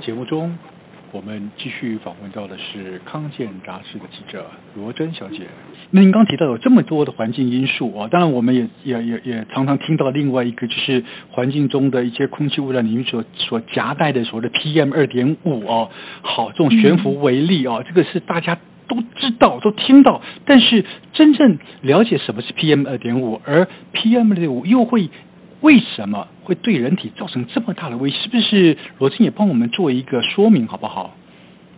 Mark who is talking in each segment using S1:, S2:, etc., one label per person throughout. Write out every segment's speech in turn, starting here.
S1: 节目中，我们继续访问到的是康健杂志的记者罗真小姐。那您刚提到有这么多的环境因素啊，当然我们也也也也常常听到另外一个，就是环境中的一些空气污染里面所所夹带的所谓的 PM 二点五啊。好，这种悬浮微粒啊，这个是大家都知道、都听到，但是真正了解什么是 PM 二点五，而 PM 二点五又会为什么会对人体造成这么大的威胁？是不是罗真也帮我们做一个说明，好不好？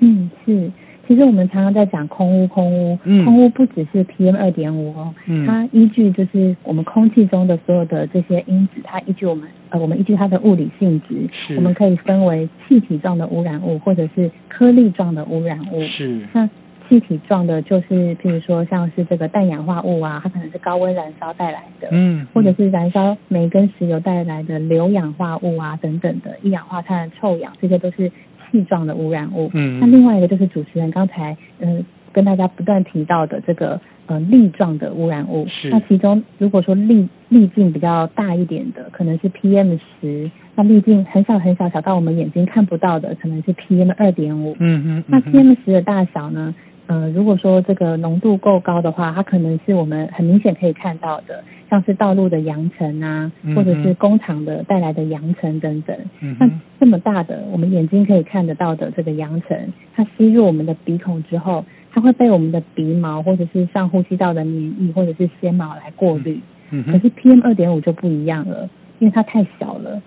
S2: 嗯，是。其实我们常常在讲空污，空污，嗯、空污不只是 PM 二点五哦，嗯、它依据就是我们空气中的所有的这些因子，它依据我们呃，我们依据它的物理性质，是我们可以分为气体状的污染物，或者是颗粒状的污染物。是。那气体状的，就是譬如说像是这个氮氧化物啊，它可能是高温燃烧带来的，嗯，或者是燃烧煤跟石油带来的硫氧化物啊等等的一氧化碳、臭氧，这些都是。气状的污染物，嗯，那另外一个就是主持人刚才嗯、呃、跟大家不断提到的这个呃粒状的污染物，是那其中如果说粒粒径比较大一点的，可能是 PM 十，那粒径很小很小，小到我们眼睛看不到的，可能是 PM 二点五，嗯嗯，那 PM 十的大小呢？呃，如果说这个浓度够高的话，它可能是我们很明显可以看到的，像是道路的扬尘啊，或者是工厂的带来的扬尘等等。嗯，那这么大的，我们眼睛可以看得到的这个扬尘，它吸入我们的鼻孔之后，它会被我们的鼻毛或者是上呼吸道的免疫或者是纤毛来过滤。嗯哼，可是 PM 二点五就不一样了，因为它太小了。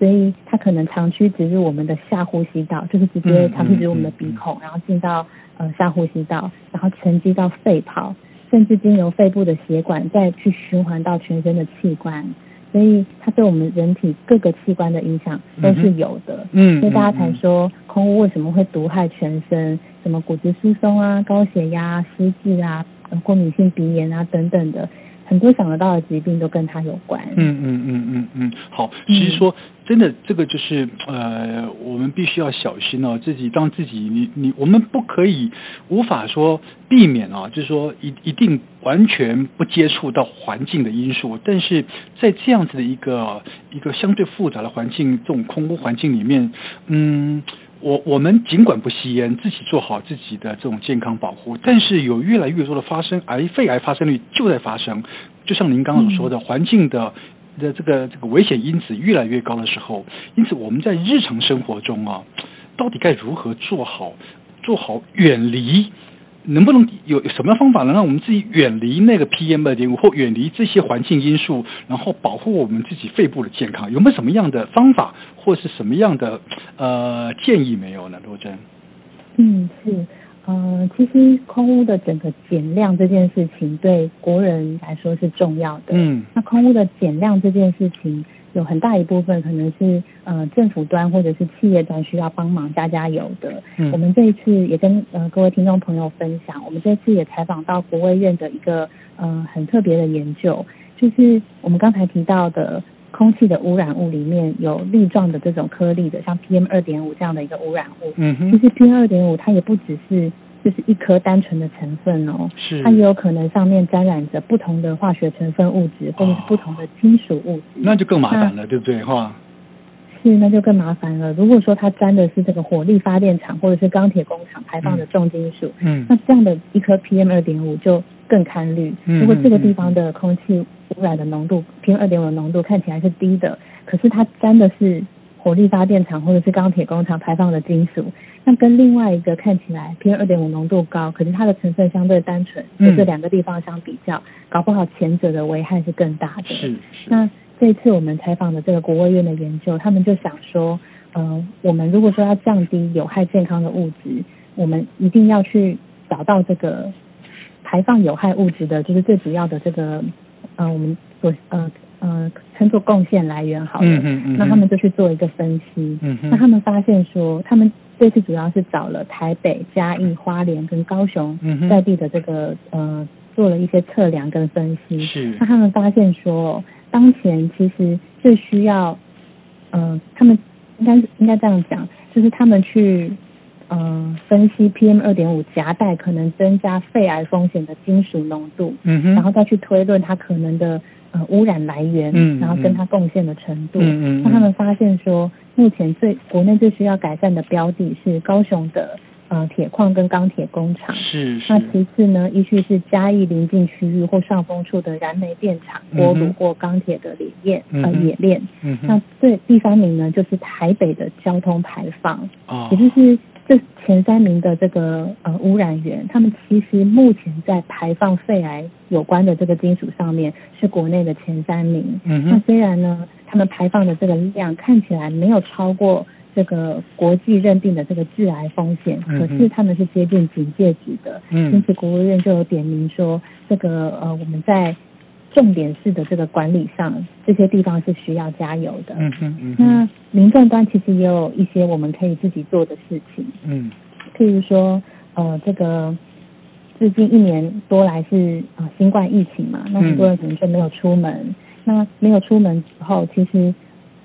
S2: 所以它可能长驱直入我们的下呼吸道，就是直接长驱直入我们的鼻孔，然后进到呃下呼吸道，然后沉积到肺泡，甚至经由肺部的血管再去循环到全身的器官。所以它对我们人体各个器官的影响都是有的。嗯，所以大家才说空污为什么会毒害全身，什么骨质疏松啊、高血压、失智啊、过敏性鼻炎啊等等的。很多想得到的疾病都跟它有关。嗯
S1: 嗯嗯嗯嗯，好，其实说真的，这个就是呃，我们必须要小心哦，自己当自己，你你，我们不可以无法说避免啊，就是说一一定完全不接触到环境的因素，但是在这样子的一个一个相对复杂的环境，这种空屋环境里面，嗯。我我们尽管不吸烟，自己做好自己的这种健康保护，但是有越来越多的发生癌、肺癌发生率就在发生。就像您刚刚所说的，环境的的这个这个危险因子越来越高的时候，因此我们在日常生活中啊，到底该如何做好做好远离？能不能有什么方法能让我们自己远离那个 PM 二点五，或远离这些环境因素，然后保护我们自己肺部的健康？有没有什么样的方法，或是什么样的呃建议没有呢？罗真？
S2: 嗯，是，呃，其实空屋的整个减量这件事情，对国人来说是重要的。嗯，那空屋的减量这件事情。有很大一部分可能是呃政府端或者是企业端需要帮忙加加油的。嗯，我们这一次也跟呃各位听众朋友分享，我们这次也采访到国卫院的一个呃很特别的研究，就是我们刚才提到的空气的污染物里面有粒状的这种颗粒的，像 PM 二点五这样的一个污染物。嗯哼，其实 PM 二点五它也不只是。就是一颗单纯的成分哦，是它也有可能上面沾染着不同的化学成分物质，或者是不同的金属物质，
S1: 那就更麻烦了，对不对哈？
S2: 是，那就更麻烦了。如果说它沾的是这个火力发电厂或者是钢铁工厂排放的重金属，嗯，那这样的一颗 PM 二点五就更堪虑。如果这个地方的空气污染的浓度 PM 二点五的浓度看起来是低的，可是它沾的是。火力发电厂或者是钢铁工厂排放的金属，那跟另外一个看起来 PM 二点五浓度高，可是它的成分相对单纯，就这两个地方相比较，嗯、搞不好前者的危害是更大的。是。是那这次我们采访的这个国务院的研究，他们就想说，嗯、呃，我们如果说要降低有害健康的物质，我们一定要去找到这个排放有害物质的，就是最主要的这个，嗯、呃，我们所呃。呃，称作贡献来源好了，嗯嗯嗯、那他们就去做一个分析，嗯、哼那他们发现说，他们这次主要是找了台北、嘉义、花莲跟高雄在地的这个呃，做了一些测量跟分析，是，那他们发现说，当前其实最需要，嗯、呃，他们应该应该这样讲，就是他们去。嗯、呃，分析 PM 二点五夹带可能增加肺癌风险的金属浓度，嗯哼，然后再去推论它可能的呃污染来源，
S1: 嗯，
S2: 然后跟它贡献的程度，
S1: 嗯嗯，
S2: 那他们发现说，目前最国内最需要改善的标的是高雄的。呃，铁矿跟钢铁工厂
S1: 是，是。
S2: 那其次呢，依序是嘉义临近区域或上风处的燃煤电厂、锅炉或钢铁的冶炼、嗯、呃冶炼。
S1: 嗯。
S2: 那最第三名呢，就是台北的交通排放。
S1: 哦。
S2: 也就是这前三名的这个呃污染源，他们其实目前在排放肺癌有关的这个金属上面是国内的前三名。
S1: 嗯。
S2: 那虽然呢，他们排放的这个量看起来没有超过。这个国际认定的这个致癌风险，可是他们是接近警戒值的，
S1: 嗯，
S2: 因此国务院就有点名说，这个呃我们在重点式的这个管理上，这些地方是需要加油的。
S1: 嗯哼，嗯哼，
S2: 那民众端其实也有一些我们可以自己做的事情，
S1: 嗯，
S2: 譬如说呃这个最近一年多来是啊、呃、新冠疫情嘛，那很多人可能就没有出门，嗯、那没有出门之后，其实。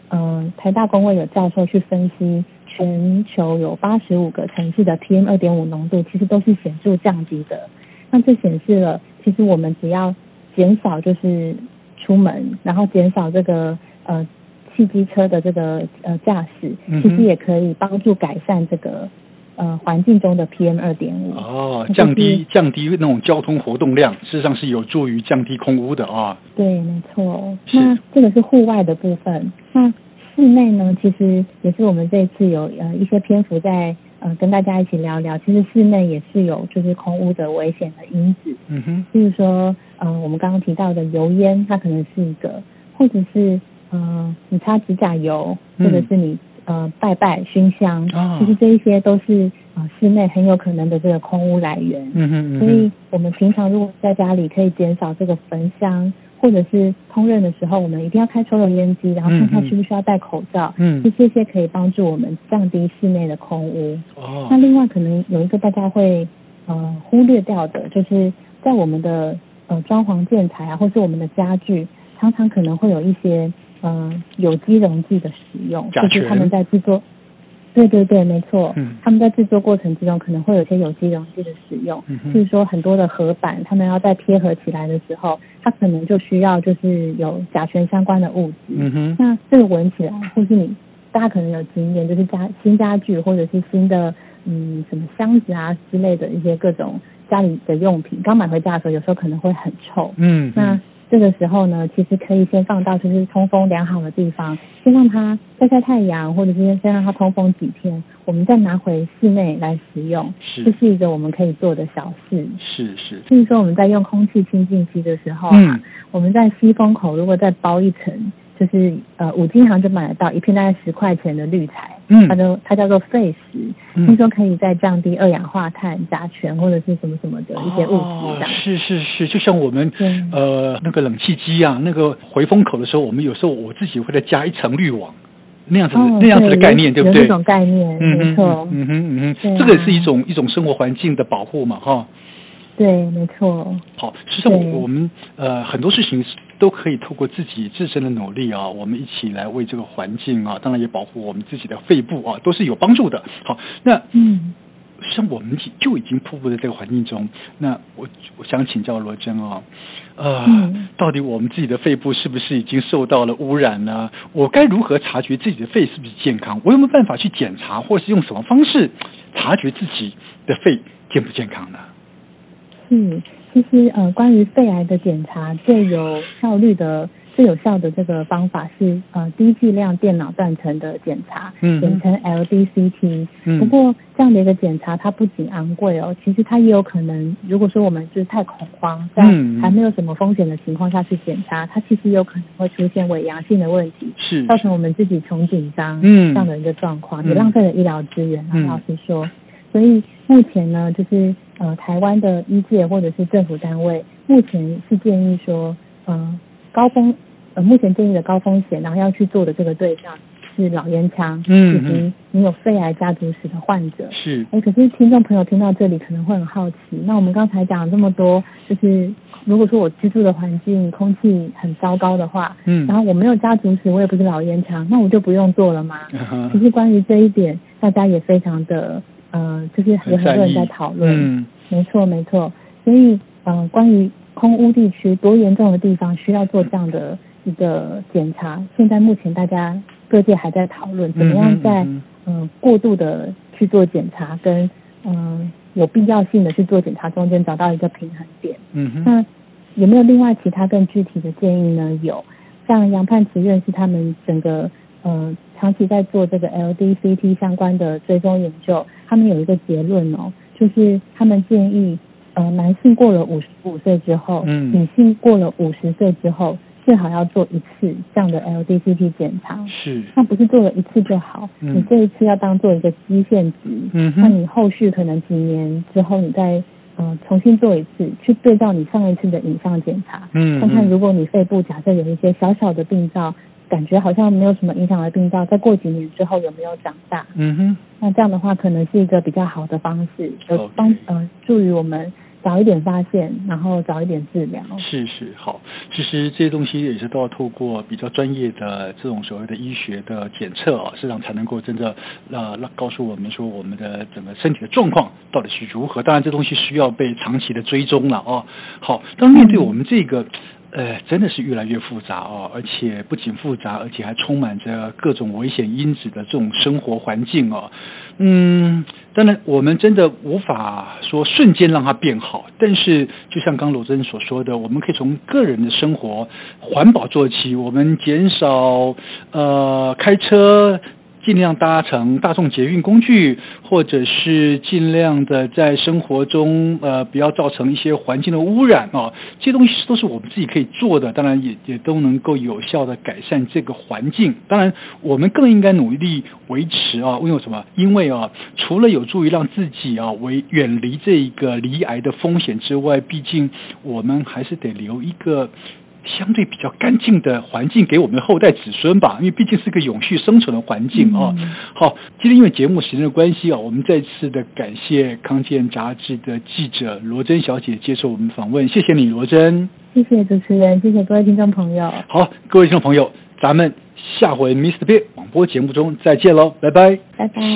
S2: 嗯、呃，台大工位有教授去分析，全球有八十五个城市的 PM 二点五浓度，其实都是显著降低的。那这显示了，其实我们只要减少就是出门，然后减少这个呃汽机车的这个呃驾驶，其实也可以帮助改善这个呃环境中的 PM 二点五。
S1: 哦，降低降低那种交通活动量，事实上是有助于降低空污的啊。
S2: 对，没错。那这个是户外的部分。那室内呢，其实也是我们这一次有呃一些篇幅在呃跟大家一起聊聊。其实室内也是有就是空污的危险的因子。
S1: 嗯哼。
S2: 比如说，嗯、呃，我们刚刚提到的油烟，它可能是一个，或者是呃你擦指甲油，或者是你呃拜拜熏香，
S1: 哦、
S2: 其实这一些都是呃室内很有可能的这个空污来源。
S1: 嗯哼，嗯哼。
S2: 所以我们平常如果在家里可以减少这个焚香。或者是烹饪的时候，我们一定要开抽油烟机，然后看看需不需要戴口罩。
S1: 嗯，
S2: 就这些可以帮助我们降低室内的空污。
S1: 哦。
S2: 那另外可能有一个大家会呃忽略掉的，就是在我们的呃装潢建材啊，或是我们的家具，常常可能会有一些呃有机溶剂的使用，就是他们在制作。对对对，没错。
S1: 嗯，
S2: 他们在制作过程之中可能会有些有机溶剂的使用，
S1: 嗯，
S2: 就是说很多的合板，他们要在贴合起来的时候，它可能就需要就是有甲醛相关的物质。
S1: 嗯哼，
S2: 那这个闻起来，或是你大家可能有经验，就是家新家具或者是新的嗯什么箱子啊之类的一些各种家里的用品，刚买回家的时候，有时候可能会很臭。
S1: 嗯，
S2: 那。这个时候呢，其实可以先放到就是通风良好的地方，先让它晒晒太阳，或者是先让它通风几天，我们再拿回室内来使用。
S1: 是，
S2: 这是一个我们可以做的小事。
S1: 是是。
S2: 所以说我们在用空气清净机的时候，
S1: 嗯，
S2: 我们在吸风口如果再包一层。就是呃，五金行就买得到一片大概十块钱的滤材，
S1: 嗯，
S2: 它就它叫做废石，听、嗯、说可以再降低二氧化碳、甲醛或者是什么什么的一些物质。
S1: 哦，是是是，就像我们呃那个冷气机啊，那个回风口的时候，我们有时候我自己会再加一层滤网，那样子、哦、那样子的概念，对不对？
S2: 有这种概念，
S1: 嗯、
S2: 没错。
S1: 嗯哼嗯哼，这个也是一种一种生活环境的保护嘛，哈。
S2: 对，没错。
S1: 好，实际上我们呃很多事情都可以透过自己自身的努力啊，我们一起来为这个环境啊，当然也保护我们自己的肺部啊，都是有帮助的。好，那嗯，像我们就已经瀑布在这个环境中，那我我想请教罗真啊，呃、嗯，到底我们自己的肺部是不是已经受到了污染呢？我该如何察觉自己的肺是不是健康？我有没有办法去检查，或是用什么方式察觉自己的肺健不健康呢？
S2: 嗯，其实呃，关于肺癌的检查最有效率的、最有效的这个方法是呃低剂量电脑断层的检查，嗯，简称 LDCT。嗯。不过这样的一个检查它不仅昂贵哦，其实它也有可能，如果说我们就是太恐慌，在还没有什么风险的情况下去检查，它其实有可能会出现伪阳性的问题，
S1: 是
S2: 造成我们自己穷紧张，嗯，这样的一个状况，也浪费了医疗资源。嗯。老实说，所以目前呢，就是。呃，台湾的医界或者是政府单位，目前是建议说，呃，高风，呃，目前建议的高风险，然后要去做的这个对象是老烟枪，嗯，以及你有肺癌家族史的患者。
S1: 是。
S2: 哎，可是听众朋友听到这里可能会很好奇，那我们刚才讲了这么多，就是如果说我居住的环境空气很糟糕的话，嗯，然后我没有家族史，我也不是老烟枪，那我就不用做了吗？嗯。其实关于这一点，大家也非常的。呃，就是有很多人在讨论，嗯，没错没错。所以，呃，关于空污地区多严重的地方需要做这样的一个检查。现在目前大家各界还在讨论怎么样在嗯、呃、过度的去做检查跟嗯、呃、有必要性的去做检查中间找到一个平衡点。
S1: 嗯哼。
S2: 那有没有另外其他更具体的建议呢？有，像杨盼慈院士他们整个呃长期在做这个 LDCT 相关的追踪研究，他们有一个结论哦，就是他们建议。呃，男性过了五十五岁之后，嗯，女性过了五十岁之后，最好要做一次这样的 LDCT 检查。
S1: 是，
S2: 那不是做了一次就好，嗯、你这一次要当做一个基线值。嗯哼，那你后续可能几年之后，你再呃重新做一次，去对照你上一次的影像检查，嗯，看看如果你肺部假设有一些小小的病灶。感觉好像没有什么影响的病灶，再过几年之后有没有长大？
S1: 嗯哼，
S2: 那这样的话可能是一个比较好的方式，就
S1: 帮.
S2: 呃助于我们早一点发现，然后早一点治疗。
S1: 是是好，其实这些东西也是都要透过比较专业的这种所谓的医学的检测啊，实际上才能够真的呃告诉我们说我们的整个身体的状况到底是如何。当然这东西需要被长期的追踪了哦。好，当面对我们这个。呃，真的是越来越复杂哦，而且不仅复杂，而且还充满着各种危险因子的这种生活环境哦。嗯，当然我们真的无法说瞬间让它变好，但是就像刚罗真所说的，我们可以从个人的生活环保做起，我们减少呃开车。尽量搭乘大众捷运工具，或者是尽量的在生活中呃不要造成一些环境的污染啊，这些东西都是我们自己可以做的，当然也也都能够有效的改善这个环境。当然，我们更应该努力维持啊，为什么？因为啊，除了有助于让自己啊为远离这一个离癌的风险之外，毕竟我们还是得留一个。相对比较干净的环境给我们的后代子孙吧，因为毕竟是个永续生存的环境啊。嗯、好，今天因为节目时间的关系啊，我们再次的感谢康健杂志的记者罗真小姐接受我们访问，谢谢你，罗真。
S2: 谢谢主持人，谢谢各位听众朋友。
S1: 好，各位听众朋友，咱们下回 Mr. Big 广播节目中再见喽，拜拜，
S2: 拜拜。